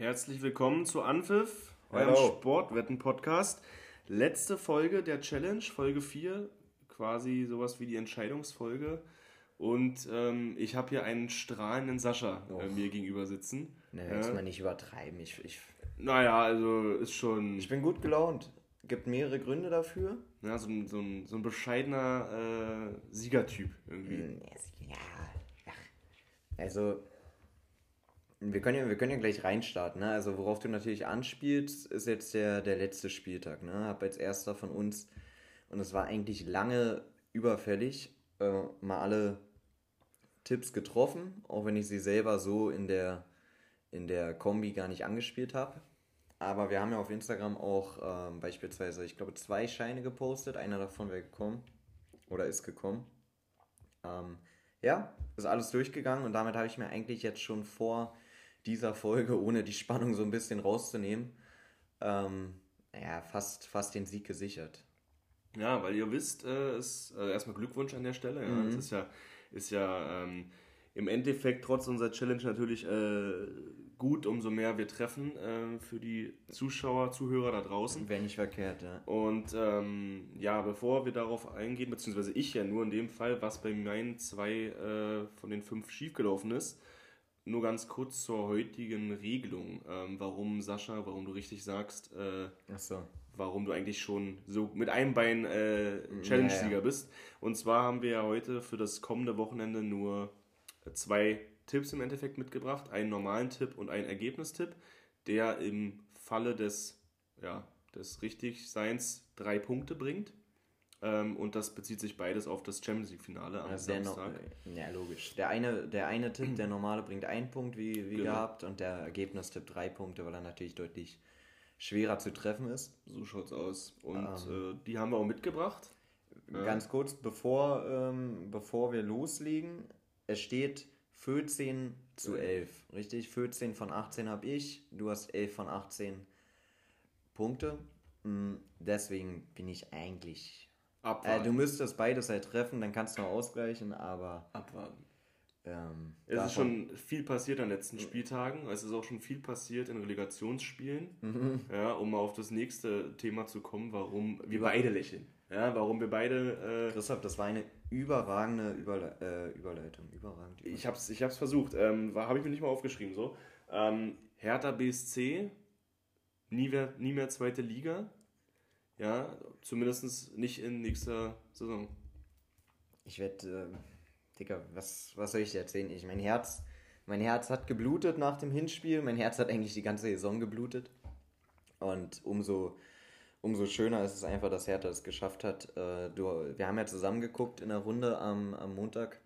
Herzlich willkommen zu Anpfiff, eurem. Sportwetten-Podcast. Letzte Folge der Challenge, Folge 4, quasi sowas wie die Entscheidungsfolge. Und ähm, ich habe hier einen strahlenden Sascha äh, mir gegenüber sitzen. Ne, jetzt mal nicht übertreiben. Ich, ich, Naja, also ist schon ich bin gut gelaunt. Gibt mehrere Gründe dafür. ja, so, ein, so, ein, so ein bescheidener äh, Siegertyp irgendwie. Hm, Ja, ach. Also, wir können, ja, wir können ja gleich reinstarten. Ne? Also, worauf du natürlich anspielst, ist jetzt der, der letzte Spieltag. Ne? Hab als erster von uns, und es war eigentlich lange überfällig, äh, mal alle Tipps getroffen, auch wenn ich sie selber so in der, in der Kombi gar nicht angespielt habe. Aber wir haben ja auf Instagram auch ähm, beispielsweise, ich glaube, zwei Scheine gepostet. Einer davon wäre gekommen oder ist gekommen. Ähm, ja, ist alles durchgegangen und damit habe ich mir eigentlich jetzt schon vor dieser Folge, ohne die Spannung so ein bisschen rauszunehmen, ähm, ja, fast, fast den Sieg gesichert. Ja, weil ihr wisst, äh, ist, äh, erstmal Glückwunsch an der Stelle. Ja. Mhm. Es ist ja, ist ja ähm, im Endeffekt trotz unserer Challenge natürlich äh, gut, umso mehr wir treffen äh, für die Zuschauer, Zuhörer da draußen. Wäre nicht verkehrt, ja. Und ähm, ja, bevor wir darauf eingehen, beziehungsweise ich ja nur in dem Fall, was bei meinen zwei äh, von den fünf schiefgelaufen ist, nur ganz kurz zur heutigen Regelung, ähm, warum Sascha, warum du richtig sagst, äh, Achso. warum du eigentlich schon so mit einem Bein äh, Challenge-Sieger Ja, ja. bist. Und zwar haben wir ja heute für das kommende Wochenende nur zwei Tipps im Endeffekt mitgebracht. Einen normalen Tipp und einen Ergebnistipp, der im Falle des, ja, des Richtigseins drei Punkte bringt. Ähm, und das bezieht sich beides auf das Champions League-Finale am Also der no Samstag. ja, logisch. Der eine, der eine Tipp, der normale, bringt einen Punkt, wie, wie Genau. gehabt, und der Ergebnistipp drei Punkte, weil er natürlich deutlich schwerer zu treffen ist. So schaut's aus. Und Ähm. äh, die haben wir auch mitgebracht. Ganz kurz, bevor, ähm, bevor wir loslegen, es steht 14 zu 11, richtig? 14 von 18 habe ich, du hast 11 von 18 Punkte. Mm, Deswegen bin ich eigentlich. Äh, Abwarten. du müsstest beides halt treffen, dann kannst du noch ausgleichen, aber Abwarten. ähm, Es ist schon viel passiert an den letzten Spieltagen. Es ist auch schon viel passiert in Relegationsspielen. Mhm. Ja, um mal auf das nächste Thema zu kommen, warum wir beide lächeln. Ja, warum wir beide. Christoph, das war eine überragende Überle äh, Überleitung. Überragend. Äh, ich hab's, ich hab's versucht. Ähm, Habe ich mir nicht mal aufgeschrieben so. Ähm, Hertha BSC, nie mehr, nie mehr zweite Liga. Ja, zumindest nicht in nächster Saison. Ich werde, äh, Digga, was, was soll ich dir erzählen? Ich, mein Herz, mein Herz hat geblutet nach dem Hinspiel. Mein Herz hat eigentlich die ganze Saison geblutet. Und umso, umso schöner ist es einfach, dass Hertha es geschafft hat. Äh, du, wir haben ja zusammen geguckt in der Runde am, am Montag.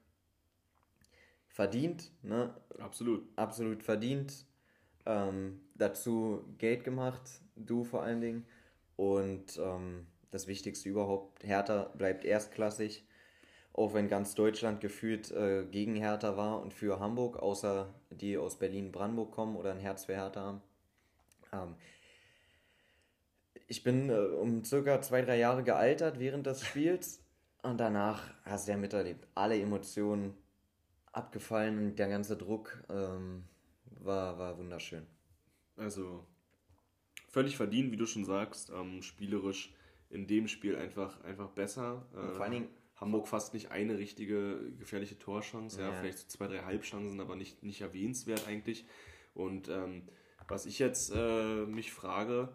Verdient, ne? Absolut. absolut verdient. Ähm, dazu Geld gemacht, du vor allen Dingen. Und ähm, das Wichtigste überhaupt, Hertha bleibt erstklassig, auch wenn ganz Deutschland gefühlt äh, gegen Hertha war und für Hamburg, außer die aus Berlin-Brandenburg kommen oder ein Herz für Hertha haben. Ähm, ich bin äh, um circa zwei, drei Jahre gealtert während des Spiels und danach hast du ja miterlebt, alle Emotionen abgefallen und der ganze Druck ähm, war, war wunderschön. Also völlig verdient, wie du schon sagst, ähm, spielerisch in dem Spiel einfach, einfach besser. Äh, vor allen Dingen- Hamburg fast nicht eine richtige gefährliche Torchance, ja, Ja. vielleicht so zwei, drei Halbchancen, aber nicht, nicht erwähnenswert eigentlich. Und ähm, was ich jetzt äh, mich frage,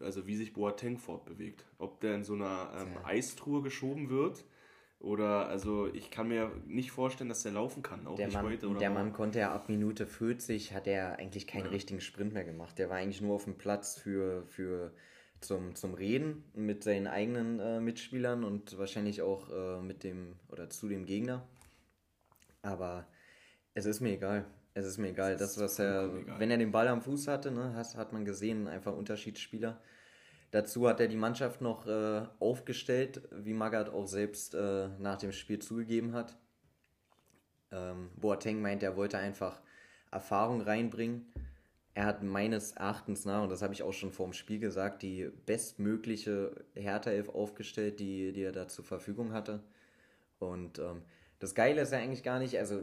also wie sich Boateng fortbewegt. Ob der in so einer ähm. Eistruhe geschoben wird oder, also ich kann mir nicht vorstellen, dass der laufen kann, auch Der nicht Mann, heute. Oder der. Mann konnte ja ab Minute 40, hat er eigentlich keinen richtigen Sprint mehr gemacht. Der war eigentlich nur auf dem Platz für, für zum, zum Reden mit seinen eigenen äh, Mitspielern und wahrscheinlich auch äh, mit dem oder zu dem Gegner. Aber es ist mir egal. Es ist mir egal. Das, was er, wenn er den Ball am Fuß hatte, ne, hat, hat man gesehen, einfach Unterschiedsspieler. Dazu hat er die Mannschaft noch äh, aufgestellt, wie Magath auch selbst äh, nach dem Spiel zugegeben hat. Ähm, Boateng meint, er wollte einfach Erfahrung reinbringen. Er hat meines Erachtens nach, und das habe ich auch schon vor dem Spiel gesagt, die bestmögliche Hertha-Elf aufgestellt, die, die er da zur Verfügung hatte. Und ähm, das Geile ist ja eigentlich gar nicht, also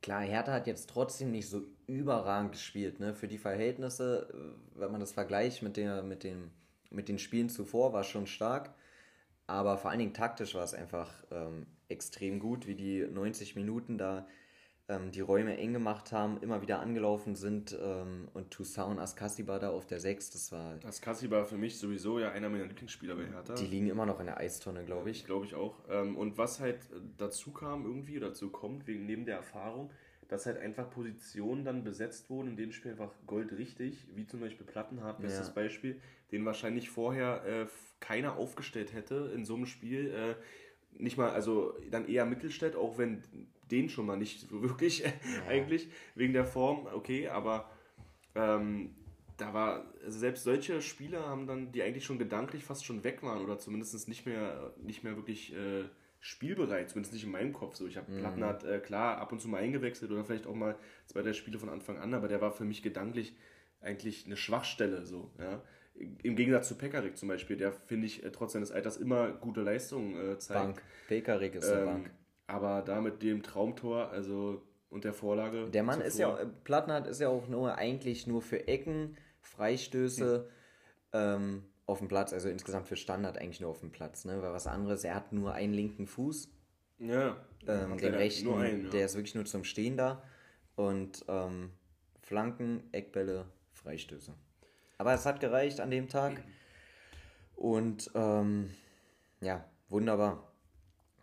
klar, Hertha hat jetzt trotzdem nicht so überragend gespielt, ne? Für die Verhältnisse, äh, wenn man das vergleicht mit, der, mit, den, mit den Spielen zuvor, war es schon stark. Aber vor allen Dingen taktisch war es einfach ähm, extrem gut, wie die 90 Minuten da ähm, die Räume eng gemacht haben, immer wieder angelaufen sind ähm, und Toussaint und Askasiba da auf der 6, das war... Askasiba für mich sowieso ja einer meiner Lieblingsspieler bei Hertha. Die liegen immer noch in der Eistonne, glaube ich. Glaube ich auch. Ähm, und was halt dazu kam irgendwie, oder dazu kommt, wegen neben der Erfahrung, dass halt einfach Positionen dann besetzt wurden, in denen Spiel einfach goldrichtig, wie zum Beispiel Plattenhardt, bestes ja. Beispiel, den wahrscheinlich vorher äh, keiner aufgestellt hätte in so einem Spiel. Äh, nicht mal, also dann eher Mittelstädt, auch wenn den schon mal nicht wirklich ja. eigentlich, wegen der Form, okay, aber ähm, da war, also selbst solche Spieler haben dann, die eigentlich schon gedanklich fast schon weg waren oder zumindest nicht mehr, nicht mehr wirklich äh, spielbereit, zumindest nicht in meinem Kopf so. Ich habe mhm. Plattenhardt, äh, klar, ab und zu mal eingewechselt oder vielleicht auch mal zwei, drei Spiele von Anfang an, aber der war für mich gedanklich eigentlich eine Schwachstelle so, ja. Im Gegensatz zu Pekarik zum Beispiel, der, finde ich, äh, trotz seines Alters immer gute Leistungen äh, zeigt. Bank. Pekarik ist ähm, eine Bank. Aber da mit dem Traumtor, also und der Vorlage. Der Mann ist ja, Plattenhardt ist ja auch nur eigentlich nur für Ecken, Freistöße hm. ähm, auf dem Platz, also insgesamt für Standard eigentlich nur auf dem Platz, ne? Weil was anderes, er hat nur einen linken Fuß. Ja. Ähm, den rechten, einen, ja. der ist wirklich nur zum Stehen da. Und ähm, Flanken, Eckbälle, Freistöße. Aber es hat gereicht an dem Tag. Und ähm, ja, wunderbar.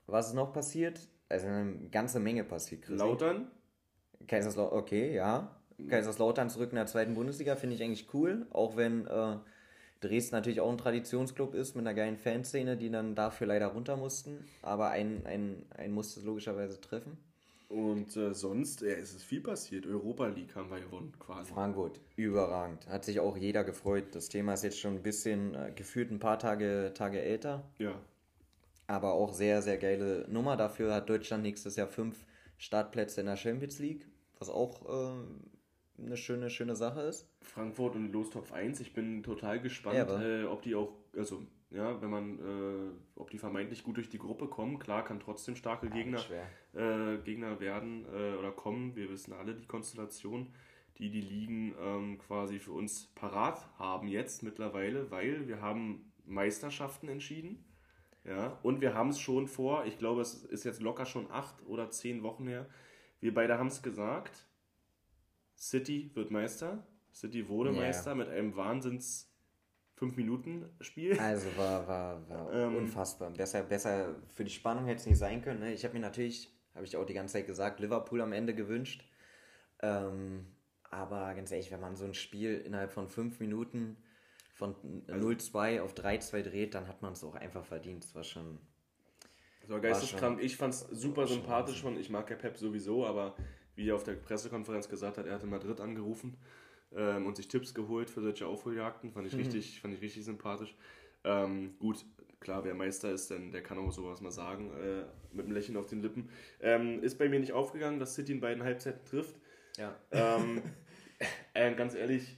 Was ist noch passiert? Also eine ganze Menge passiert, Chris. Lautern? Kaiserslautern, okay, ja. Kaiserslautern zurück in der zweiten Bundesliga finde ich eigentlich cool, auch wenn äh, Dresden natürlich auch ein Traditionsclub ist mit einer geilen Fanszene, die dann dafür leider runter mussten. Aber ein, ein, ein musste es logischerweise treffen. Und äh, sonst ja, ist es viel passiert. Europa League haben wir gewonnen quasi. Frankfurt, überragend. Hat sich auch jeder gefreut. Das Thema ist jetzt schon ein bisschen äh, gefühlt ein paar Tage, Tage älter. Ja. Aber auch sehr, sehr geile Nummer. Dafür hat Deutschland nächstes Jahr fünf Startplätze in der Champions League, was auch äh, eine schöne, schöne Sache ist. Frankfurt und Lostopf 1. Ich bin total gespannt, ja, äh, ob die auch, also ja, wenn man, äh, ob die vermeintlich gut durch die Gruppe kommen. Klar, kann trotzdem starke ja, Gegner, äh, Gegner werden äh, oder kommen. Wir wissen alle die Konstellation, die die Ligen ähm, quasi für uns parat haben jetzt mittlerweile, weil wir haben Meisterschaften entschieden. Ja, und wir haben es schon vor, ich glaube, es ist jetzt locker schon acht oder zehn Wochen her. Wir beide haben es gesagt. City wird Meister. City wurde yeah. Meister mit einem Wahnsinns 5-Minuten-Spiel. Also war, war, war ähm, unfassbar. Besser, besser für die Spannung hätte es nicht sein können. Ne? Ich habe mir natürlich, habe ich auch die ganze Zeit gesagt, Liverpool am Ende gewünscht. Ähm, aber ganz ehrlich, wenn man so ein Spiel innerhalb von 5 Minuten von also, 0-2 auf 3-2 dreht, dann hat man es auch einfach verdient. Das war schon. Das war geisteskrank. Ich fand es super sympathisch von, ich mag ja Pep sowieso, aber wie er auf der Pressekonferenz gesagt hat, er hat in Madrid angerufen ähm, und sich Tipps geholt für solche Aufholjagden. Fand ich, mhm. richtig, fand ich richtig sympathisch. Ähm, gut, klar, wer Meister ist, denn der kann auch sowas mal sagen, äh, mit einem Lächeln auf den Lippen. Ähm, ist bei mir nicht aufgegangen, dass City in beiden Halbzeiten trifft. Ja. Ähm, äh, ganz ehrlich,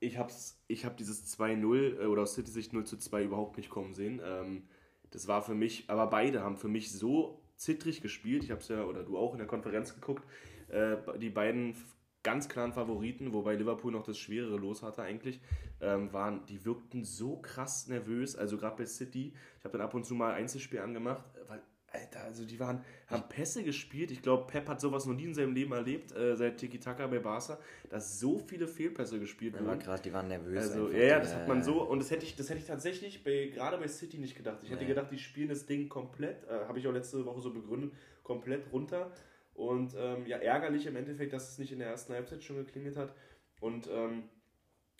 ich habe ich hab dieses 2-0 äh, oder aus City-Sicht 0 zu 2 überhaupt nicht kommen sehen. Ähm, das war für mich, aber beide haben für mich so zittrig gespielt. Ich habe es ja, oder du auch in der Konferenz geguckt. Äh, die beiden ganz klaren Favoriten, wobei Liverpool noch das schwerere Los hatte eigentlich, ähm, waren, die wirkten so krass nervös, also gerade bei City. Ich habe dann ab und zu mal Einzelspiel angemacht, weil, Alter, also die waren, haben Pässe gespielt. Ich glaube, Pep hat sowas noch nie in seinem Leben erlebt, äh, seit Tiki-Taka bei Barca, dass so viele Fehlpässe gespielt wurden. Ja, krass, die waren nervös. Also, ja, ja, das hat man so, und das hätte ich, das hätte ich tatsächlich bei, gerade bei City nicht gedacht. Ich hätte gedacht, die spielen das Ding komplett, äh, habe ich auch letzte Woche so begründet, komplett runter. Und ähm, ja, ärgerlich im Endeffekt, dass es nicht in der ersten Halbzeit schon geklingelt hat. Und ähm,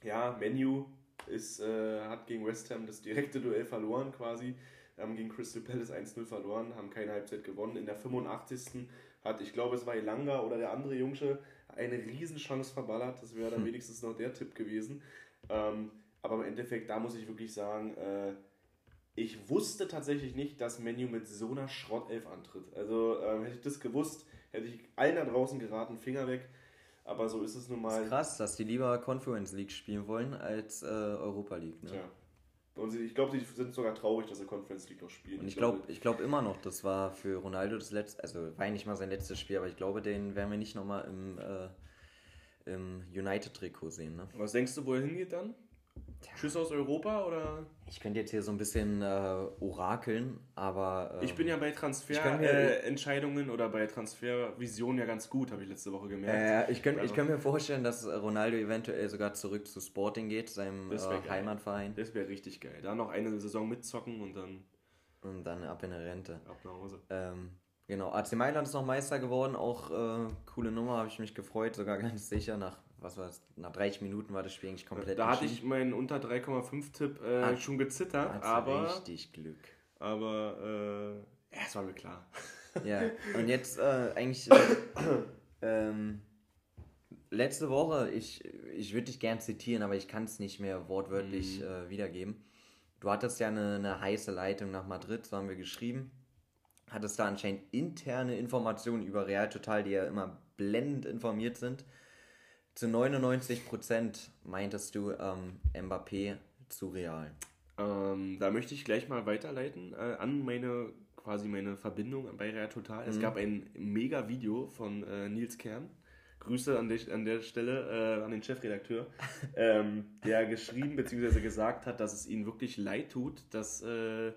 ja, Menu ist, äh, hat gegen West Ham das direkte Duell verloren quasi. Haben gegen Crystal Palace 1-0 verloren, haben keine Halbzeit gewonnen. In der 85. hat, ich glaube, es war Elanga oder der andere Jungsche, eine Riesenchance verballert. Das wäre dann wenigstens noch der Tipp gewesen. Ähm, aber im Endeffekt, da muss ich wirklich sagen, äh, ich wusste tatsächlich nicht, dass Menu mit so einer Schrottelf antritt. Also ähm, hätte ich das gewusst, hätte ich allen da draußen geraten, Finger weg. Aber so ist es nun mal. Das ist krass, dass die lieber Conference League spielen wollen als äh, Europa League. Ne? Tja. Und ich glaube, die sind sogar traurig, dass sie Conference League noch spielen. Und ich glaube ich glaub immer noch, das war für Ronaldo das letzte, also war ja nicht mal sein letztes Spiel, aber ich glaube, den werden wir nicht nochmal im, äh, im United-Trikot sehen. Ne? Was denkst du, wo er hingeht dann? Tschüss aus Europa oder? Ich könnte jetzt hier so ein bisschen äh, orakeln, aber. Ähm, ich bin ja bei Transferentscheidungen äh, oder bei Transfervisionen ja ganz gut, habe ich letzte Woche gemerkt. Äh, ich könnte also. könnt mir vorstellen, dass Ronaldo eventuell sogar zurück zu Sporting geht, seinem äh, Heimatverein. Das wäre richtig geil. Da noch eine Saison mitzocken und dann. Und dann ab in der Rente. Ab nach Hause. Ähm, genau, AC Mailand ist noch Meister geworden, auch äh, coole Nummer, habe ich mich gefreut, sogar ganz sicher nach was war es, nach 30 Minuten war das Spiel eigentlich komplett Da hatte ich meinen unter 3,5-Tipp äh, ah, schon gezittert, aber. Richtig Glück. Aber, äh, ja, es war mir klar. Ja, und jetzt äh, eigentlich. ähm, letzte Woche, ich, ich würde dich gern zitieren, aber ich kann es nicht mehr wortwörtlich mhm. äh, wiedergeben. Du hattest ja eine, eine heiße Leitung nach Madrid, so haben wir geschrieben. Hattest da anscheinend interne Informationen über Real Total, die ja immer blendend informiert sind. Zu 99% meintest du ähm, Mbappé zu Real. Ähm, da möchte ich gleich mal weiterleiten äh, an meine quasi meine Verbindung bei Real Total. Mhm. Es gab ein mega Video von äh, Nils Kern. Grüße an, der, an der Stelle äh, an den Chefredakteur, ähm, der geschrieben bzw. gesagt hat, dass es ihm wirklich leid tut, dass, äh,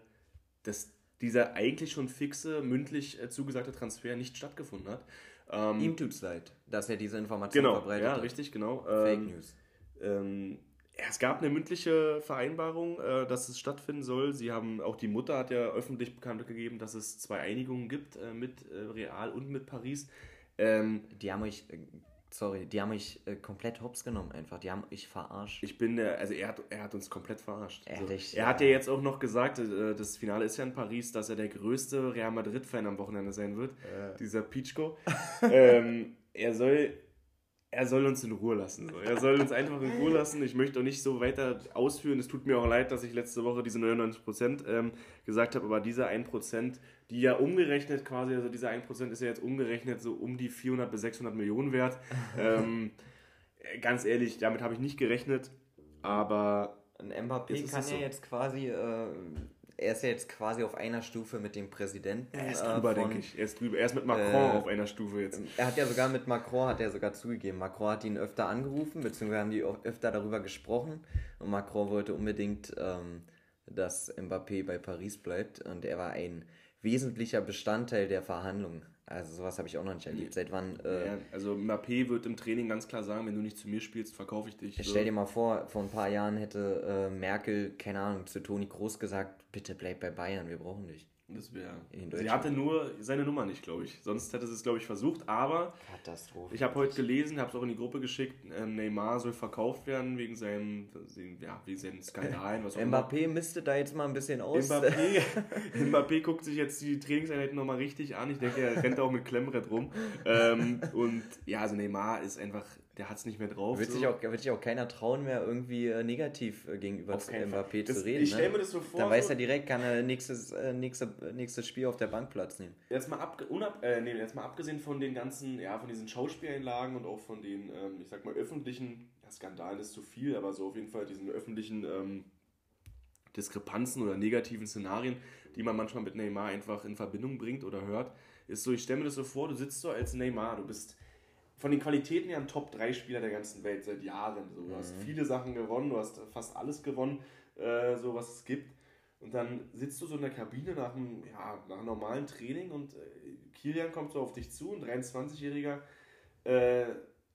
dass dieser eigentlich schon fixe, mündlich äh, zugesagte Transfer nicht stattgefunden hat. Ähm, Ihm es leid, dass er diese Information genau, verbreitet ja, hat. richtig, genau. Fake ähm, News. Ähm, es gab eine mündliche Vereinbarung, äh, dass es stattfinden soll. Sie haben, auch die Mutter hat ja öffentlich bekannt gegeben, dass es zwei Einigungen gibt äh, mit äh, Real und mit Paris. Ähm, die haben euch äh, sorry, die haben mich äh, komplett hops genommen einfach. Die haben mich verarscht. Ich bin der, also er hat, er hat uns komplett verarscht. Ehrlich? Also, er hat ja jetzt auch noch gesagt, äh, das Finale ist ja in Paris, dass er der größte Real Madrid-Fan am Wochenende sein wird. Ja. Dieser Pichko. ähm, er soll er soll uns in Ruhe lassen. So. Er soll uns einfach in Ruhe lassen. Ich möchte auch nicht so weiter ausführen. Es tut mir auch leid, dass ich letzte Woche diese 99% ähm, gesagt habe, aber diese 1%, die ja umgerechnet quasi, also dieser 1% ist ja jetzt umgerechnet so um die 400 bis 600 Millionen wert. ähm, ganz ehrlich, damit habe ich nicht gerechnet, aber... Ein Mbappé kann ja so. jetzt quasi äh, er ist ja jetzt quasi auf einer Stufe mit dem Präsidenten. Er ist drüber, äh, denke ich. Er ist drüber. Er ist mit Macron äh, auf einer Stufe jetzt. Er hat ja sogar mit Macron, hat er sogar zugegeben. Macron hat ihn öfter angerufen, beziehungsweise haben die öfter darüber gesprochen. Und Macron wollte unbedingt, ähm, dass Mbappé bei Paris bleibt. Und er war ein wesentlicher Bestandteil der Verhandlungen. Also sowas habe ich auch noch nicht erlebt. Seit wann? Äh, ja, also Mbappé wird im Training ganz klar sagen, wenn du nicht zu mir spielst, verkaufe ich dich. So. Stell dir mal vor, vor ein paar Jahren hätte äh, Merkel, keine Ahnung, zu Toni Groß gesagt, bitte bleib bei Bayern, wir brauchen dich. Das wäre. Sie hatte nur seine Nummer nicht, glaube ich. Sonst hätte sie es, glaube ich, versucht. Aber Katastrophe. ich habe heute gelesen, habe es auch in die Gruppe geschickt. Ähm, Neymar soll verkauft werden wegen seinem, ja, wegen seinen Skandalen. Was Mbappé misste da jetzt mal ein bisschen aus. Mbappé, Mbappé guckt sich jetzt die Trainingseinheiten nochmal richtig an. Ich denke, er rennt auch mit Klemmbrett rum. Ähm, und ja, also Neymar ist einfach der hat es nicht mehr drauf. Wird, so. sich auch, wird sich auch keiner trauen mehr, irgendwie äh, negativ äh, gegenüber Mbappé das, zu reden. Ich stelle ne? mir das so vor. Da weiß er direkt, kann er nächstes, äh, nächste, nächstes Spiel auf der Bank Platz nehmen. Jetzt mal, ab, unab, äh, nee, jetzt mal abgesehen von den ganzen, ja, von diesen Schauspieleinlagen und auch von den, ähm, ich sag mal, öffentlichen, ja, Skandalen ist zu viel, aber so auf jeden Fall diesen öffentlichen ähm, Diskrepanzen oder negativen Szenarien, die man manchmal mit Neymar einfach in Verbindung bringt oder hört, ist so, ich stelle mir das so vor, du sitzt so als Neymar, du bist von den Qualitäten her ein Top-3-Spieler der ganzen Welt seit Jahren. So. Du mhm. hast viele Sachen gewonnen, du hast fast alles gewonnen, äh, so was es gibt. Und dann sitzt du so in der Kabine nach einem, ja, nach einem normalen Training und äh, Kilian kommt so auf dich zu, ein 23-Jähriger, äh,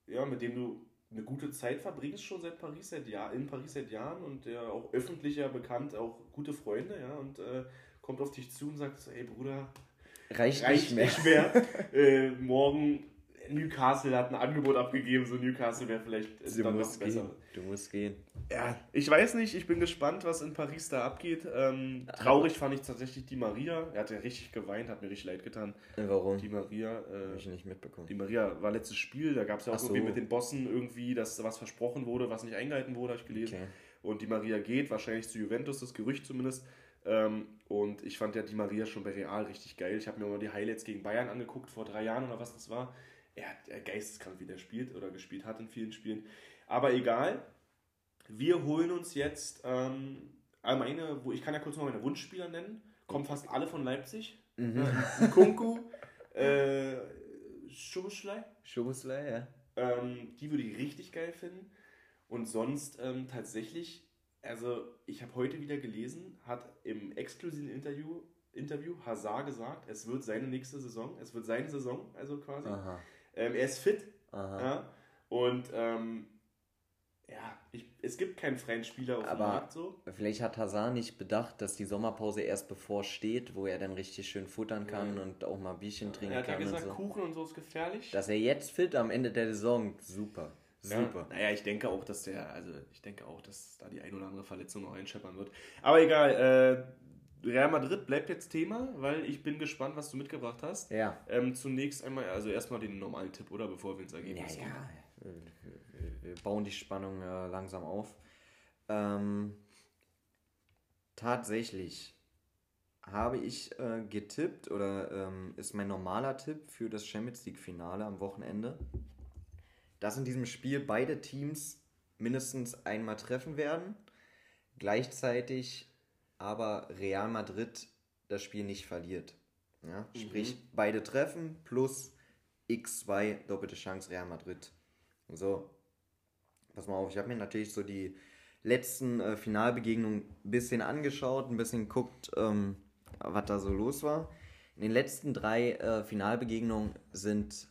ja, mit dem du eine gute Zeit verbringst schon seit Paris seit Jahr, in Paris seit Jahren und der auch öffentlicher bekannt, auch gute Freunde, ja, und äh, kommt auf dich zu und sagt, ey Bruder, reicht, reicht nicht mehr. Nicht mehr. äh, morgen Newcastle hat ein Angebot abgegeben, so Newcastle wäre vielleicht du dann musst besser. Gehen. Du musst gehen. Ja, ich weiß nicht, ich bin gespannt, was in Paris da abgeht. Ähm, traurig fand ich tatsächlich die Maria. Er hat ja richtig geweint, hat mir richtig leid getan. Warum? Die Maria. Äh, Habe ich nicht mitbekommen. Die Maria war letztes Spiel, da gab es ja auch so. irgendwie mit den Bossen irgendwie, dass was versprochen wurde, was nicht eingehalten wurde, habe ich gelesen. Okay. Und die Maria geht, wahrscheinlich zu Juventus, das Gerücht zumindest. Ähm, und ich fand ja die Maria schon bei Real richtig geil. Ich habe mir mal die Highlights gegen Bayern angeguckt vor drei Jahren oder was das war er hat geisteskrank wieder spielt oder gespielt hat in vielen Spielen. Aber egal, wir holen uns jetzt ähm, all meine, wo ich kann ja kurz noch meine Wunschspieler nennen, kommen fast alle von Leipzig. Mhm. Äh, Kunku, äh, Schubuschlei. Schubuschlei, ja. Ähm, die würde ich richtig geil finden. Und sonst ähm, tatsächlich, also ich habe heute wieder gelesen, hat im exklusiven Interview, Interview Hazard gesagt, es wird seine nächste Saison, es wird seine Saison, also quasi. Ähm, er ist fit. Ja, und ähm, ja, ich, es gibt keinen freien Spieler auf Aber dem Markt so. Vielleicht hat Hazard nicht bedacht, dass die Sommerpause erst bevorsteht, wo er dann richtig schön futtern kann ja. und auch mal Bierchen trinken kann. Er hat ja gesagt, so. Kuchen und so ist gefährlich. Dass er jetzt fit am Ende der Saison, super. Super. Ja, naja, ich denke auch, dass der, also ich denke auch, dass da die ein oder andere Verletzung noch einscheppern wird. Aber egal, äh, Real Madrid bleibt jetzt Thema, weil ich bin gespannt, was du mitgebracht hast. Ja. Ähm, zunächst einmal, also erstmal den normalen Tipp, oder? Bevor wir ins Ergebnis ja, gehen. Ja, wir bauen die Spannung äh, langsam auf. Ähm, tatsächlich habe ich äh, getippt oder ähm, ist mein normaler Tipp für das Champions League Finale am Wochenende dass in diesem Spiel beide Teams mindestens einmal treffen werden, gleichzeitig aber Real Madrid das Spiel nicht verliert. Ja? Mhm. Sprich, beide treffen plus x2 doppelte Chance Real Madrid. So, pass mal auf, ich habe mir natürlich so die letzten äh, Finalbegegnungen ein bisschen angeschaut, ein bisschen geguckt, ähm, was da so los war. In den letzten drei äh, Finalbegegnungen sind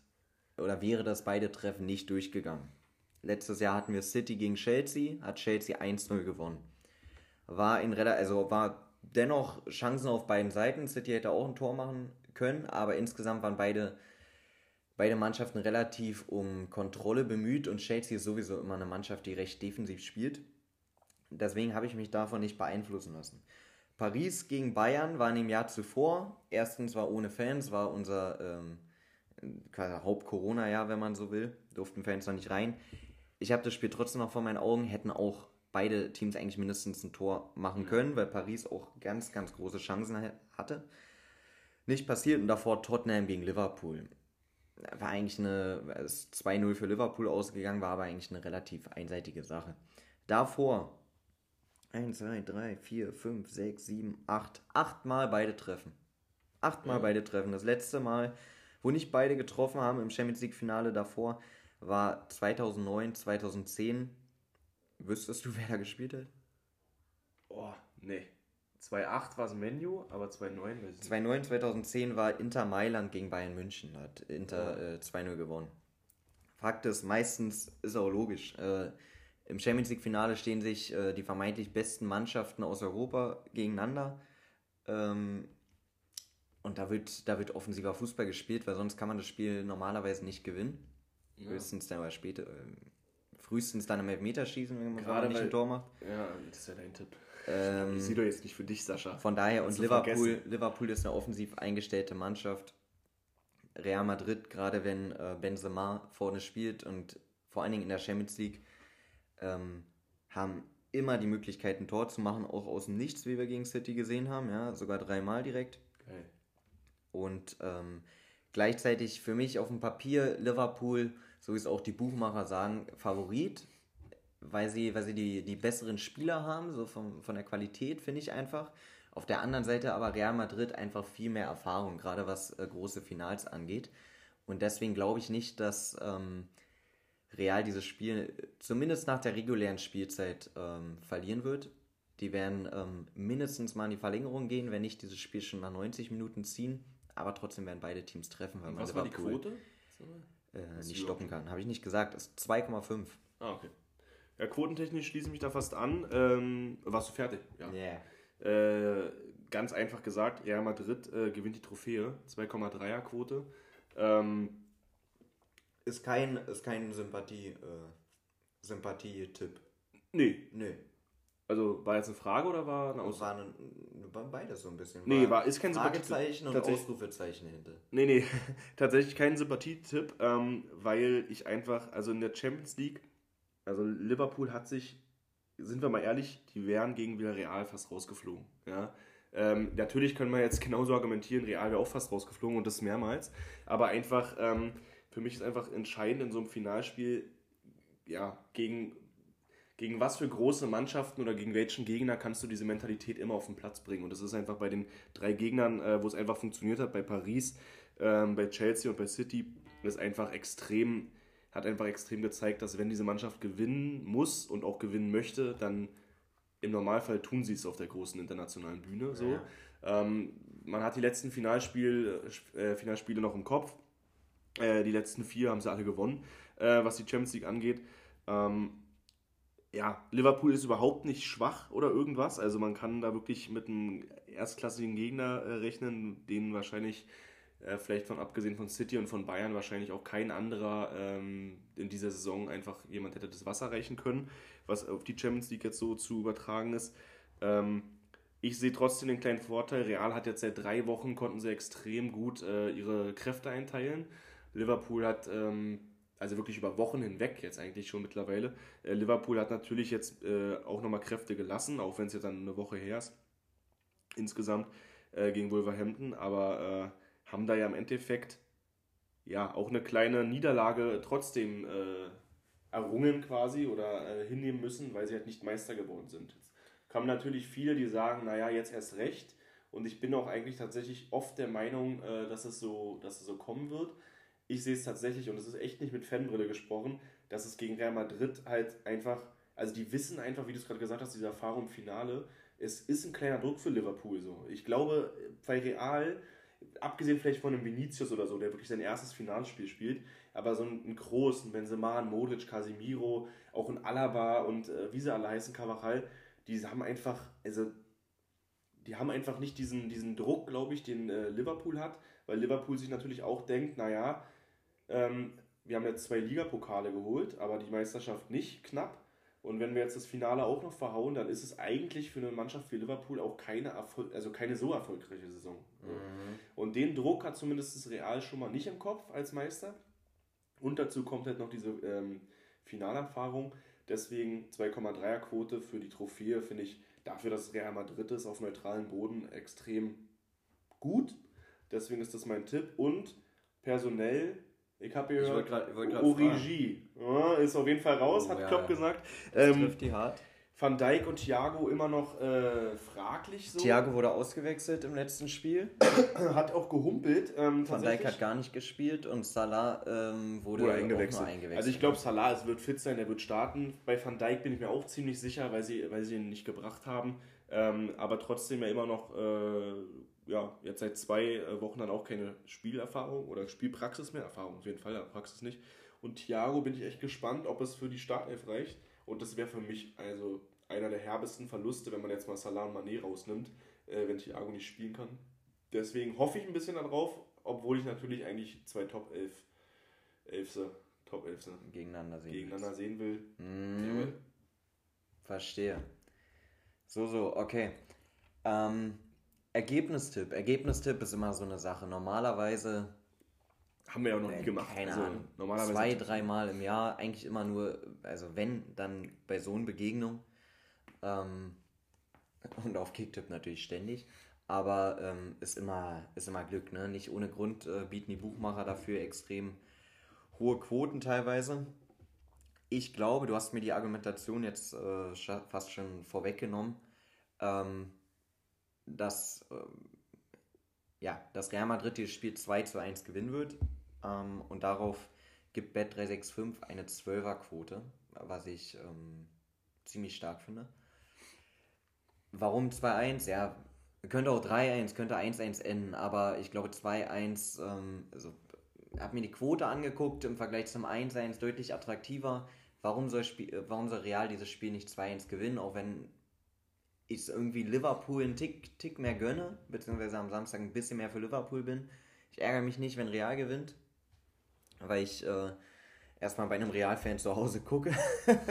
oder wäre das beide Treffen nicht durchgegangen. Letztes Jahr hatten wir City gegen Chelsea, hat Chelsea 1-0 gewonnen. War in also war dennoch Chancen auf beiden Seiten. City hätte auch ein Tor machen können, aber insgesamt waren beide, beide Mannschaften relativ um Kontrolle bemüht und Chelsea ist sowieso immer eine Mannschaft, die recht defensiv spielt. Deswegen habe ich mich davon nicht beeinflussen lassen. Paris gegen Bayern war in dem Jahr zuvor. Erstens war ohne Fans, war unser ähm, Haupt-Corona-Jahr, wenn man so will. Durften Fans noch nicht rein. Ich habe das Spiel trotzdem noch vor meinen Augen, hätten auch beide Teams eigentlich mindestens ein Tor machen können, weil Paris auch ganz, ganz große Chancen hatte. Nicht passiert und davor Tottenham gegen Liverpool. War eigentlich eine, 2-0 für Liverpool ausgegangen, war aber eigentlich eine relativ einseitige Sache. Davor 1, 2, 3, 4, 5, 6, 7, 8. Achtmal beide treffen. Achtmal ja. beide treffen. Das letzte Mal wo nicht beide getroffen haben im Champions League Finale davor, war 2009, 2010. Wüsstest du, wer da gespielt hat? Oh, nee. 2008 war es Menu, aber 2009 weiß ich 2009, 2010 war Inter Mailand gegen Bayern München, hat Inter oh. äh, 2-0 gewonnen. Fakt ist, meistens ist auch logisch. Äh, Im Champions League Finale stehen sich äh, die vermeintlich besten Mannschaften aus Europa gegeneinander. Ähm, und da wird, da wird offensiver Fußball gespielt, weil sonst kann man das Spiel normalerweise nicht gewinnen. Ja. Höchstens dann aber später, äh, frühestens dann im Elfmeterschießen, wenn man Gerade nicht ein Tor macht. Ja, das ist ja dein Tipp. Ähm, ich sehe doch jetzt nicht für dich, Sascha. Von daher, und Liverpool, Liverpool ist eine offensiv eingestellte Mannschaft. Real Madrid, gerade wenn äh, Benzema vorne spielt und vor allen Dingen in der Champions League, ähm, haben immer die Möglichkeit, ein Tor zu machen, auch aus dem Nichts, wie wir gegen City gesehen haben, ja, sogar dreimal direkt. Geil. Und ähm, gleichzeitig für mich auf dem Papier Liverpool, so wie es auch die Buchmacher sagen, Favorit, weil sie, weil sie die, die besseren Spieler haben, so von, von der Qualität, finde ich einfach. Auf der anderen Seite aber Real Madrid einfach viel mehr Erfahrung, gerade was äh, große Finals angeht. Und deswegen glaube ich nicht, dass ähm, Real dieses Spiel zumindest nach der regulären Spielzeit ähm, verlieren wird. Die werden ähm, mindestens mal in die Verlängerung gehen, wenn nicht dieses Spiel schon nach 90 Minuten ziehen aber trotzdem werden beide Teams treffen, Was war die Quote? Äh, nicht stoppen kann. Habe ich nicht gesagt, ist 2,5. Ah, okay. Ja, quotentechnisch schließe ich mich da fast an. Ähm, warst du fertig? Ja. Yeah. Äh, ganz einfach gesagt, Real Madrid äh, gewinnt die Trophäe. 2,3er Quote. Ähm, ist kein, ist kein Sympathie, äh, Sympathie-Tipp. Nee. Nee. Also war jetzt eine Frage oder war eine Aussage? War, eine, war beides so ein bisschen. Nee, war, ist kein Fragezeichen und Ausrufezeichen hinter. Nee, nee, tatsächlich kein Sympathietipp, ähm, weil ich einfach, also in der Champions League, also Liverpool hat sich, sind wir mal ehrlich, die wären gegen Villarreal fast rausgeflogen. Ja? Ähm, natürlich können wir jetzt genauso argumentieren, Real wäre auch fast rausgeflogen und das mehrmals. Aber einfach, ähm, für mich ist einfach entscheidend in so einem Finalspiel, ja, gegen gegen was für große Mannschaften oder gegen welchen Gegner kannst du diese Mentalität immer auf den Platz bringen. Und das ist einfach bei den drei Gegnern, äh, wo es einfach funktioniert hat, bei Paris, ähm, bei Chelsea und bei City, ist einfach extrem, hat einfach extrem gezeigt, dass wenn diese Mannschaft gewinnen muss und auch gewinnen möchte, dann im Normalfall tun sie es auf der großen internationalen Bühne. So. Ja. Ähm, man hat die letzten Finalspiel, äh, Finalspiele noch im Kopf. Äh, die letzten vier haben sie alle gewonnen, äh, was die Champions League angeht. Ähm, ja, Liverpool ist überhaupt nicht schwach oder irgendwas. Also man kann da wirklich mit einem erstklassigen Gegner äh, rechnen, den wahrscheinlich, äh, vielleicht von abgesehen von City und von Bayern, wahrscheinlich auch kein anderer ähm, in dieser Saison einfach jemand hätte das Wasser reichen können, was auf die Champions League jetzt so zu übertragen ist. Ähm, ich sehe trotzdem den kleinen Vorteil. Real hat jetzt seit drei Wochen, konnten sie extrem gut äh, ihre Kräfte einteilen. Liverpool hat ähm, also wirklich über Wochen hinweg jetzt eigentlich schon mittlerweile. Äh, Liverpool hat natürlich jetzt äh, auch nochmal Kräfte gelassen, auch wenn es jetzt dann eine Woche her ist, insgesamt äh, gegen Wolverhampton, aber äh, haben da ja im Endeffekt ja auch eine kleine Niederlage trotzdem äh, errungen quasi oder äh, hinnehmen müssen, weil sie halt nicht Meister geworden sind. Jetzt kamen natürlich viele, die sagen, naja, jetzt erst recht. Und ich bin auch eigentlich tatsächlich oft der Meinung, dass, es so, dass es so kommen wird ich sehe es tatsächlich, und es ist echt nicht mit Fanbrille gesprochen, dass es gegen Real Madrid halt einfach, also die wissen einfach, wie du es gerade gesagt hast, diese Erfahrung im Finale, es ist ein kleiner Druck für Liverpool so. Ich glaube, bei Real, abgesehen vielleicht von einem Vinicius oder so, der wirklich sein erstes Finalspiel spielt, aber so ein, ein Kroos, ein Benzema, ein Modric, Casemiro, auch ein Alaba und äh, wie sie alle heißen, Cavachal, die haben einfach, also die haben einfach nicht diesen, diesen Druck, glaube ich, den äh, Liverpool hat, weil Liverpool sich natürlich auch denkt, naja, ähm, wir haben jetzt zwei Ligapokale geholt, aber die Meisterschaft nicht knapp. Und wenn wir jetzt das Finale auch noch verhauen, dann ist es eigentlich für eine Mannschaft wie Liverpool auch keine, Erfol also keine so erfolgreiche Saison. Mhm. Und den Druck hat zumindest das Real schon mal nicht im Kopf als Meister. Und dazu kommt halt noch diese ähm, Finalerfahrung. Deswegen 2,3er Quote für die Trophäe finde ich dafür, dass Real Madrid ist auf neutralem Boden extrem gut. Deswegen ist das mein Tipp. Und personell ich habe gehört, Origi ja, ist auf jeden Fall raus, oh, hat ja, Klopp gesagt. Das ähm, trifft die hart. Van Dijk und Thiago immer noch äh, fraglich so. Thiago wurde ausgewechselt im letzten Spiel. hat auch gehumpelt. Ähm, Van Dijk hat gar nicht gespielt und Salah ähm, wurde, wurde eingewechselt. eingewechselt. Also ich glaube, Salah es wird fit sein, er wird starten. Bei Van Dijk bin ich mir auch ziemlich sicher, weil sie, weil sie ihn nicht gebracht haben. Ähm, aber trotzdem ja immer noch äh, ja, jetzt seit zwei äh, Wochen dann auch keine Spielerfahrung oder Spielpraxis mehr. Erfahrung auf jeden Fall, ja, Praxis nicht. Und Thiago bin ich echt gespannt, ob es für die Startelf reicht. Und das wäre für mich also einer der herbesten Verluste, wenn man jetzt mal Salah und Mané rausnimmt, äh, wenn Thiago nicht spielen kann. Deswegen hoffe ich ein bisschen darauf, obwohl ich natürlich eigentlich zwei Top 11 Elfse, Top 11 gegeneinander sehen, gegeneinander sehen will. Mm, verstehe. So, so, okay. Ähm, Ergebnistipp. Ergebnistipp ist immer so eine Sache. Normalerweise. Haben wir ja noch nie gemacht. Keine also, Ahnung. Normalerweise zwei, dreimal im Jahr. Eigentlich immer nur, also wenn, dann bei so einer Begegnung. Ähm, und auf Kicktipp natürlich ständig. Aber ähm, ist, immer, ist immer Glück. Ne? Nicht ohne Grund äh, bieten die Buchmacher dafür extrem hohe Quoten teilweise. Ich glaube, du hast mir die Argumentation jetzt äh, fast schon vorweggenommen. Ähm, dass, ähm, ja, dass Real Madrid dieses Spiel 2 zu 1 gewinnen wird. Ähm, und darauf gibt Bet365 eine 12er-Quote, was ich ähm, ziemlich stark finde. Warum 2-1? Ja, könnte auch 3-1, könnte 1-1 enden, aber ich glaube 2-1, ähm, also, habe mir die Quote angeguckt, im Vergleich zum 1-1 deutlich attraktiver. Warum soll, Spiel, warum soll Real dieses Spiel nicht 2-1 gewinnen, auch wenn ich irgendwie Liverpool einen Tick, Tick mehr gönne, beziehungsweise am Samstag ein bisschen mehr für Liverpool bin. Ich ärgere mich nicht, wenn Real gewinnt, weil ich äh, erstmal bei einem Real-Fan zu Hause gucke.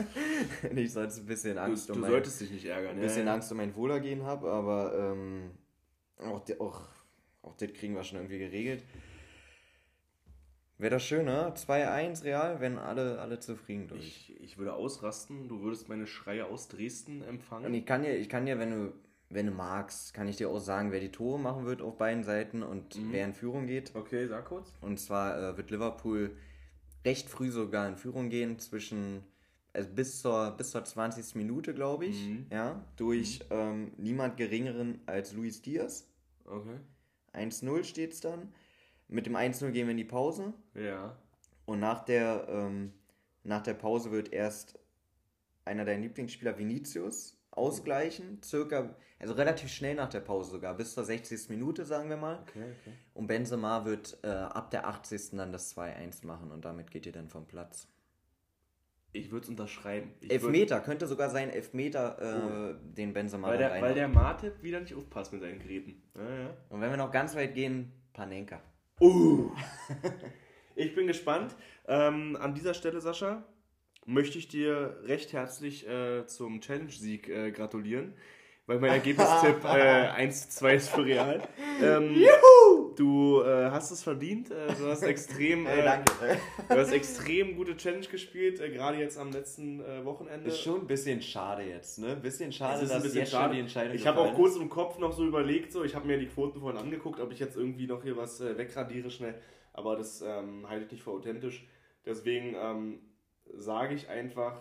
ich sollte ein bisschen Angst du, um du mein, solltest dich nicht ärgern. Ein bisschen ja, ja. Angst um mein Wohlergehen habe, aber ähm, auch, auch, auch das kriegen wir schon irgendwie geregelt. Wäre das schön, ne? 2-1 Real, wenn alle, alle zufrieden durch. Ich, ich würde ausrasten, du würdest meine Schreie aus Dresden empfangen. Und ich kann dir, ich kann dir, wenn du, wenn du magst, kann ich dir auch sagen, wer die Tore machen wird auf beiden Seiten und mhm. wer in Führung geht. Okay, sag kurz. Und zwar äh, wird Liverpool recht früh sogar in Führung gehen, zwischen also bis zur, bis zur 20. Minute, glaube ich, Mhm. ja, durch ähm, niemand geringeren als Luis Diaz. Okay. 1-0 steht es dann. Mit dem 1-0 gehen wir in die Pause. Ja. Und nach der, ähm, nach der Pause wird erst einer deiner Lieblingsspieler, Vinicius, ausgleichen. Circa, also relativ schnell nach der Pause sogar, bis zur 60. Minute, sagen wir mal. Okay, okay. Und Benzema wird äh, ab der 80. dann das 2-1 machen und damit geht ihr dann vom Platz. Ich würde es unterschreiben. Ich würd- Elfmeter, könnte sogar sein Elfmeter, äh, den Benzema Weil der, weil der. Martip wieder nicht aufpasst mit seinen Gräten. Ja, ja. Und wenn wir noch ganz weit gehen, Panenka. Uh. ich bin gespannt. Ähm, an dieser Stelle, Sascha, möchte ich dir recht herzlich äh, zum Challenge-Sieg äh, gratulieren. Weil mein Ergebnistipp äh, 1 zu 2 ist für Real. Ähm, du äh, hast es verdient. Äh, du hast extrem, Äh, äh, danke. du hast extrem gute Challenge gespielt, äh, gerade jetzt am letzten äh, Wochenende. Ist schon ein bisschen schade jetzt, ne? Bisschen schade, Es ist ein dass bisschen jetzt schon schade. die Entscheidung Ich habe auch kurz im Kopf noch so überlegt, so ich habe mir die Quoten vorhin angeguckt, ob ich jetzt irgendwie noch hier was wegradiere schnell, aber das ähm, halte ich nicht für authentisch. Deswegen ähm, sage ich einfach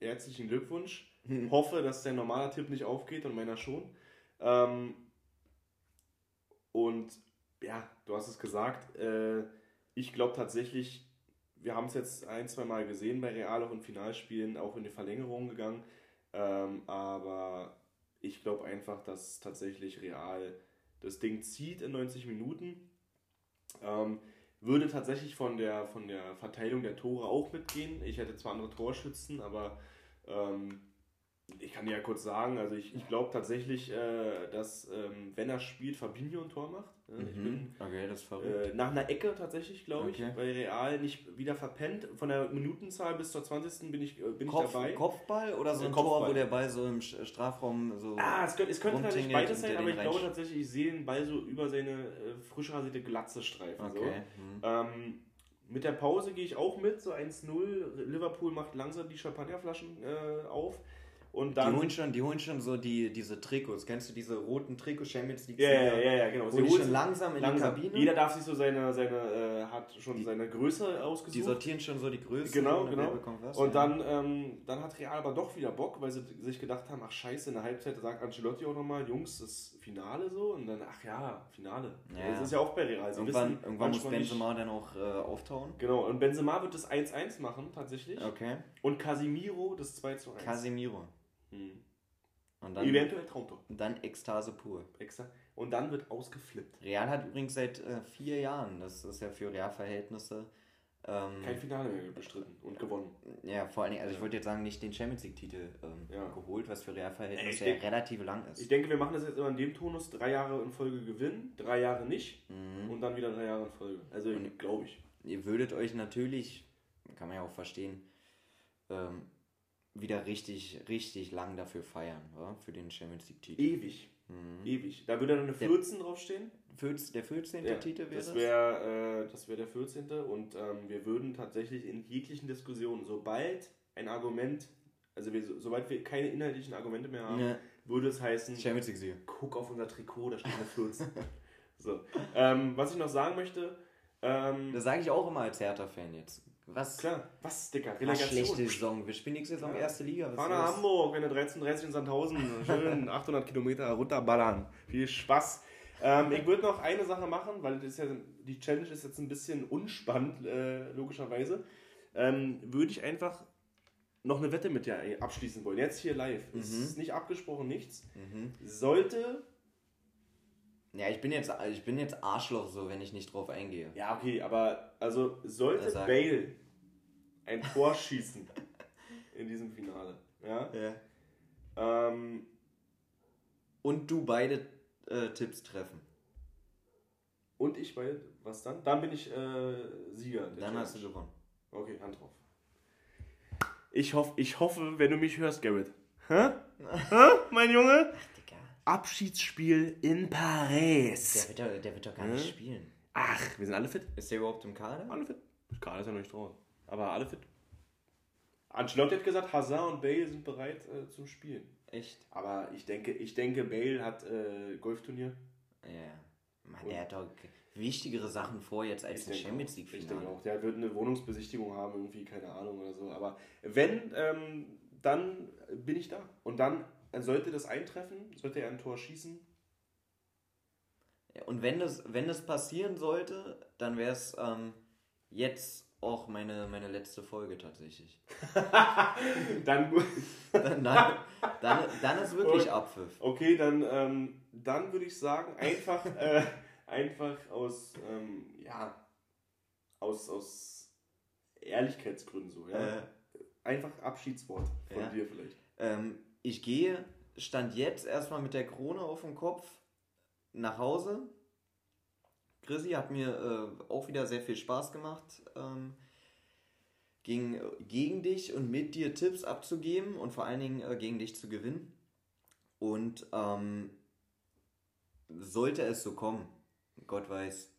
herzlichen Glückwunsch. Hm. Hoffe, dass der normale Tipp nicht aufgeht und meiner schon. Ähm, und ja, du hast es gesagt. Äh, ich glaube tatsächlich, wir haben es jetzt ein, zwei Mal gesehen bei Real auch in Finalspielen, auch in die Verlängerung gegangen. Ähm, aber ich glaube einfach, dass tatsächlich Real das Ding zieht in 90 Minuten. Ähm, würde tatsächlich von der, von der Verteilung der Tore auch mitgehen. Ich hätte zwar andere Torschützen, aber ähm, ich kann dir ja kurz sagen, also ich, ich glaube tatsächlich, äh, dass ähm, wenn er spielt, Fabinho ein Tor macht. Ja, Ich bin Mhm. Okay, das ist verrückt. äh, nach einer Ecke tatsächlich, glaube ich, Okay. weil Real nicht wieder verpennt. Von der Minutenzahl bis zur 20. bin ich, äh, bin Kopf, ich dabei. Kopfball oder so Äh, ein Kopfball. Tor, wo der Ball so im Strafraum so. Ah, es könnte, es könnte tatsächlich rumtingelt beides sein, aber ich glaube tatsächlich, ich sehe den Ball so über seine äh, frisch rasierte Glatze streifen. Okay. So. hm. Ähm, mit der Pause gehe ich auch mit, so 1-0. Liverpool macht langsam die Champagnerflaschen äh, auf. Und Die dann. holen, schon, die holen schon so die, diese Trikots. Kennst du diese roten Trikots Champions League? Ja, ja, ja, ja, genau. Die holen schon langsam in langsam. die Kabine. Jeder darf sich so seine, seine äh, hat schon seine Größe ausgesucht. die sortieren schon so die Größe. Genau, und genau. was, Und dann, ähm, dann hat Real aber doch wieder Bock, weil sie sich gedacht haben, ach scheiße, in der Halbzeit sagt Ancelotti auch nochmal, Jungs, das Finale so. Und dann, ach ja, Finale. Ja. Das ist ja auch bei Real. Sie Irgendwann, wissen irgendwann muss manchmal nicht- Benzema dann auch äh, auftauen. Genau, und Benzema wird das 1-1 machen, tatsächlich. Okay. Und Casimiro das 2-1. Casemiro. Hm. Und dann, Eventuell Traumtor. dann Ekstase pur. Und dann wird ausgeflippt. Real hat übrigens seit äh, vier Jahren, das ist ja für Real-Verhältnisse, ähm, Kein Finale mehr bestritten und gewonnen. ja, vor allen Dingen, also ich wollte jetzt sagen, nicht den Champions League-Titel ähm, Ja. geholt, was für Real-Verhältnisse ja denk- relativ lang ist. Ich denke, wir machen das jetzt immer in dem Tonus, drei Jahre in Folge gewinnen, drei Jahre nicht Mhm. und dann wieder drei Jahre in Folge. Also Und- glaube ich. Ihr würdet euch natürlich, kann man ja auch verstehen, ähm, wieder richtig, richtig lang dafür feiern, wa? für den Champions League-Titel. Ewig. Mhm. Ewig. Da würde dann eine Der- 14 draufstehen. Der 14. Ja, Titel wäre das das? wäre äh, das wär der 14. Und ähm, wir würden tatsächlich in jeglichen Diskussionen, sobald ein Argument, also wir, so- sobald wir keine inhaltlichen Argumente mehr haben, Ja. würde es heißen, Champions League-Sieger. guck auf unser Trikot, da steht eine 14. so. Ähm, was ich noch sagen möchte, ähm, Das sage ich auch immer als Hertha-Fan jetzt. Was, klar, was, Dicker, was Relegation. schlechte Saison. Wir spielen nächste Saison Ja. erste Liga. Was Fahr nach? Hamburg, wenn du 13.30 in Sandhausen, schön 800 Kilometer runterballern. Viel Spaß. Ähm, ich würde noch eine Sache machen, weil das ja, die Challenge ist jetzt ein bisschen unspannend, äh, logischerweise. Ähm, würde ich einfach noch eine Wette mit dir abschließen wollen. Jetzt hier live. Es Mhm. ist nicht abgesprochen, nichts. Mhm. Sollte. Ja, ich bin, jetzt, ich bin jetzt Arschloch so, wenn ich nicht drauf eingehe. Ja, okay, aber also sollte Ja, sag. Bale ein Tor schießen in diesem Finale. Ja. Ja. Ähm, Und du beide äh, Tipps treffen. Und ich bei, was dann? Dann bin ich äh, Sieger. Dann hast du Challenge. gewonnen. Okay, Hand drauf. Ich, hoff, ich hoffe, wenn du mich hörst, Garrett. Hä? Hä, mein Junge? Abschiedsspiel in Paris. Der wird doch, der wird doch gar nicht spielen. Ach, wir sind alle fit. Ist der überhaupt im Kader? Alle fit. Gerade ist ja noch nicht drauf. Aber alle fit. Ancelotti hat gesagt, Hazard und Bale sind bereit äh, zum Spielen. Echt? Aber ich denke, ich denke Bale hat äh, Golfturnier. Ja. Mann, der hat doch wichtigere Sachen vor jetzt als ein Champions auch. League Ich denke auch. Der wird eine Wohnungsbesichtigung haben, irgendwie, keine Ahnung oder so. Aber wenn, ähm, dann bin ich da. Und dann sollte das eintreffen, sollte er ein Tor schießen. Ja, Und wenn das, wenn das passieren sollte, dann wäre es ähm, jetzt auch meine, meine letzte Folge tatsächlich. Dann, Dann, dann, dann, dann ist wirklich Und- Abpfiff. okay, dann, ähm, dann würde ich sagen, einfach, äh, einfach aus, ähm, ja, aus, aus Ehrlichkeitsgründen so, ja. Äh, Einfach Abschiedswort von Ja. dir vielleicht. ähm, ich gehe, stand jetzt erstmal mit der Krone auf dem Kopf nach Hause. Chrissy hat mir äh, auch wieder sehr viel Spaß gemacht, ähm, gegen, gegen dich und mit dir Tipps abzugeben und vor allen Dingen äh, gegen dich zu gewinnen. Und ähm, sollte es so kommen, Gott weiß,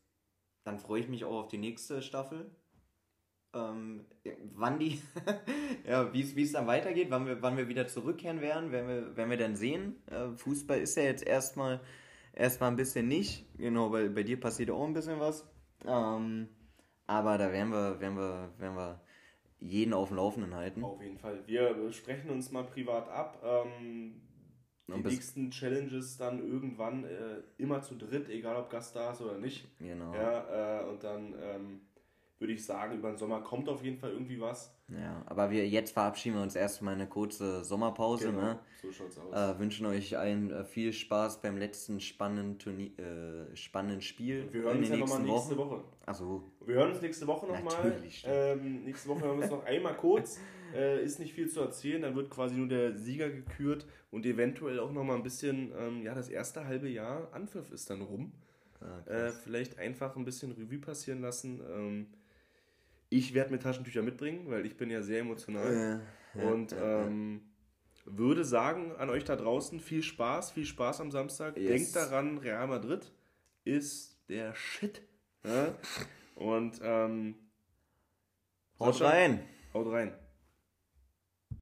dann freue ich mich auch auf die nächste Staffel. Ähm, wann die, ja, wie es dann weitergeht, wann wir, wann wir wieder zurückkehren werden, werden wir, werden wir dann sehen. Äh, Fußball ist ja jetzt erstmal erstmal ein bisschen nicht. Genau, bei, bei dir passiert auch ein bisschen was. Ähm, aber da werden wir, werden wir, werden wir jeden auf dem Laufenden halten. Auf jeden Fall. Wir sprechen uns mal privat ab. Ähm, die nächsten Challenges dann irgendwann äh, immer zu dritt, egal ob Gast da ist oder nicht. Genau. Ja, äh, und dann ähm, würde ich sagen, über den Sommer kommt auf jeden Fall irgendwie was. Ja, aber wir jetzt verabschieden wir uns erstmal eine kurze Sommerpause. Ne? so schaut's aus. Äh, wünschen euch allen äh, viel Spaß beim letzten spannenden, Turnier, äh, spannenden Spiel wir hören uns ja nochmal nächste Woche. Achso, Wir hören uns nächste Woche nochmal. Ähm, nächste Woche hören wir uns noch einmal kurz. Äh, ist nicht viel zu erzählen. Dann wird quasi nur der Sieger gekürt und eventuell auch nochmal ein bisschen, ähm, ja, das erste halbe Jahr Anpfiff ist dann rum. Ah, Äh, vielleicht einfach ein bisschen Revue passieren lassen. Ähm, ich werde mir Taschentücher mitbringen, weil ich bin ja sehr emotional. Äh, ja, und ja, ja. ähm, würde sagen an euch da draußen, viel Spaß, viel Spaß am Samstag. Yes. Denkt daran, Real Madrid ist der Shit. Ja? Und ähm, Haut Sascha, rein! Haut rein.